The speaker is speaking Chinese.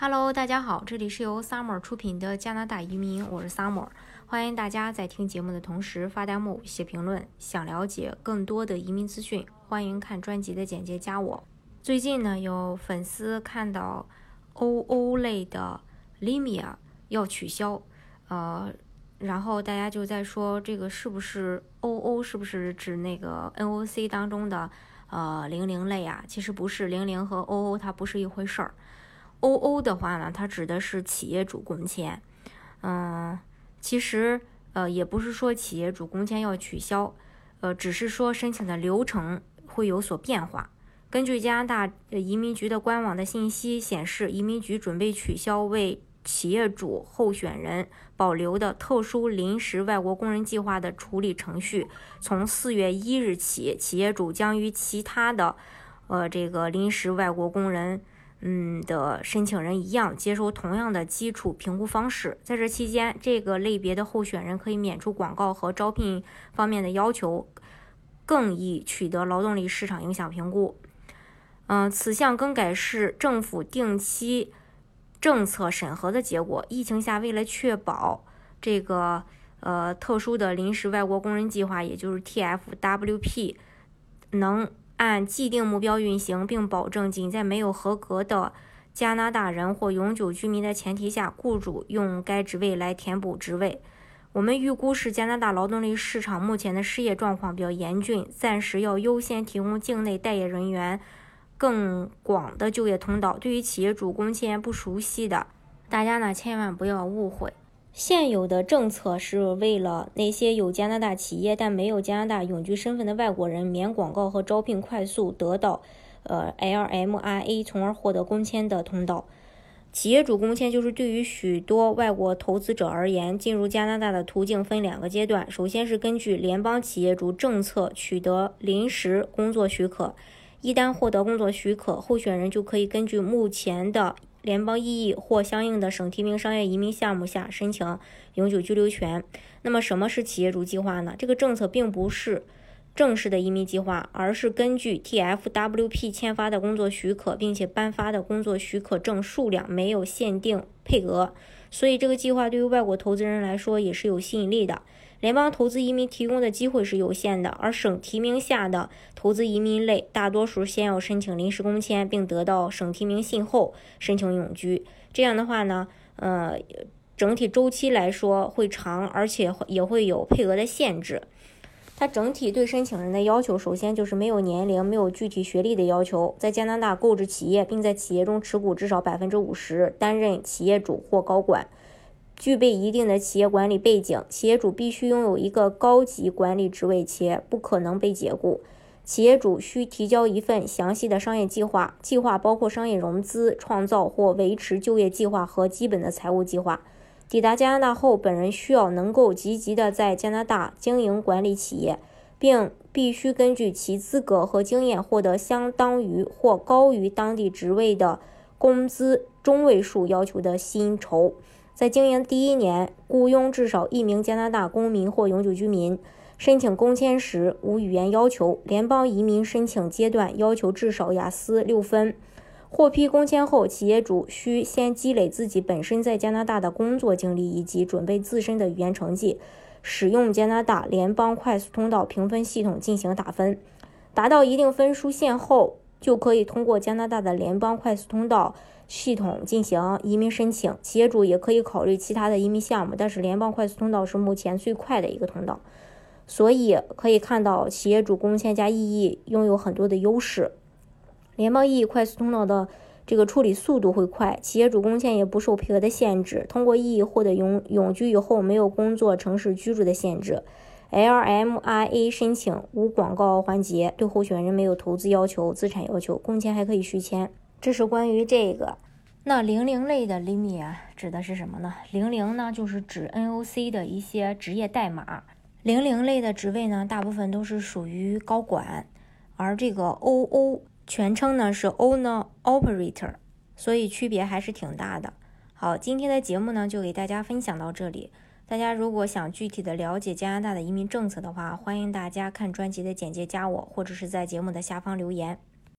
Hello，大家好，这里是由 Summer 出品的加拿大移民，我是 Summer，欢迎大家在听节目的同时发弹幕、写评论。想了解更多的移民资讯，欢迎看专辑的简介加我。最近呢，有粉丝看到 OO 类的 Limia 要取消，呃，然后大家就在说这个是不是 OO 是不是指那个 NOC 当中的呃零零类啊？其实不是，零零和 OO 它不是一回事儿。O O 的话呢，它指的是企业主工签，嗯，其实呃也不是说企业主工签要取消，呃，只是说申请的流程会有所变化。根据加拿大移民局的官网的信息显示，移民局准备取消为企业主候选人保留的特殊临时外国工人计划的处理程序。从四月一日起，企业主将与其他的呃这个临时外国工人。嗯的申请人一样，接受同样的基础评估方式。在这期间，这个类别的候选人可以免除广告和招聘方面的要求，更易取得劳动力市场影响评估。嗯，此项更改是政府定期政策审核的结果。疫情下，为了确保这个呃特殊的临时外国工人计划，也就是 TFWP 能。按既定目标运行，并保证仅在没有合格的加拿大人或永久居民的前提下，雇主用该职位来填补职位。我们预估是加拿大劳动力市场目前的失业状况比较严峻，暂时要优先提供境内待业人员更广的就业通道。对于企业主工签不熟悉的大家呢，千万不要误会。现有的政策是为了那些有加拿大企业但没有加拿大永居身份的外国人，免广告和招聘快速得到呃 LMIA，从而获得工签的通道。企业主工签就是对于许多外国投资者而言，进入加拿大的途径分两个阶段。首先是根据联邦企业主政策取得临时工作许可，一旦获得工作许可，候选人就可以根据目前的。联邦异议或相应的省提名商业移民项目下申请永久居留权。那么，什么是企业主计划呢？这个政策并不是正式的移民计划，而是根据 TFWP 签发的工作许可，并且颁发的工作许可证数量没有限定配额。所以，这个计划对于外国投资人来说也是有吸引力的。联邦投资移民提供的机会是有限的，而省提名下的投资移民类，大多数先要申请临时工签，并得到省提名信后申请永居。这样的话呢，呃，整体周期来说会长，而且也会有配额的限制。它整体对申请人的要求，首先就是没有年龄、没有具体学历的要求，在加拿大购置企业，并在企业中持股至少百分之五十，担任企业主或高管。具备一定的企业管理背景，企业主必须拥有一个高级管理职位，且不可能被解雇。企业主需提交一份详细的商业计划，计划包括商业融资、创造或维持就业计划和基本的财务计划。抵达加拿大后，本人需要能够积极的在加拿大经营管理企业，并必须根据其资格和经验获得相当于或高于当地职位的工资中位数要求的薪酬。在经营第一年，雇佣至少一名加拿大公民或永久居民。申请工签时无语言要求。联邦移民申请阶段要求至少雅思六分。获批工签后，企业主需先积累自己本身在加拿大的工作经历以及准备自身的语言成绩，使用加拿大联邦快速通道评分系统进行打分。达到一定分数线后，就可以通过加拿大的联邦快速通道。系统进行移民申请，企业主也可以考虑其他的移民项目，但是联邦快速通道是目前最快的一个通道，所以可以看到企业主工签加意义拥有很多的优势。联邦意义快速通道的这个处理速度会快，企业主工签也不受配额的限制，通过意义获得永永居以后没有工作城市居住的限制。LMIA 申请无广告环节，对候选人没有投资要求、资产要求，工签还可以续签。这是关于这个，那零零类的 limit 指的是什么呢？零零呢，就是指 NOC 的一些职业代码。零零类的职位呢，大部分都是属于高管，而这个 OO 全称呢是 Owner Operator，所以区别还是挺大的。好，今天的节目呢就给大家分享到这里。大家如果想具体的了解加拿大的移民政策的话，欢迎大家看专辑的简介，加我，或者是在节目的下方留言。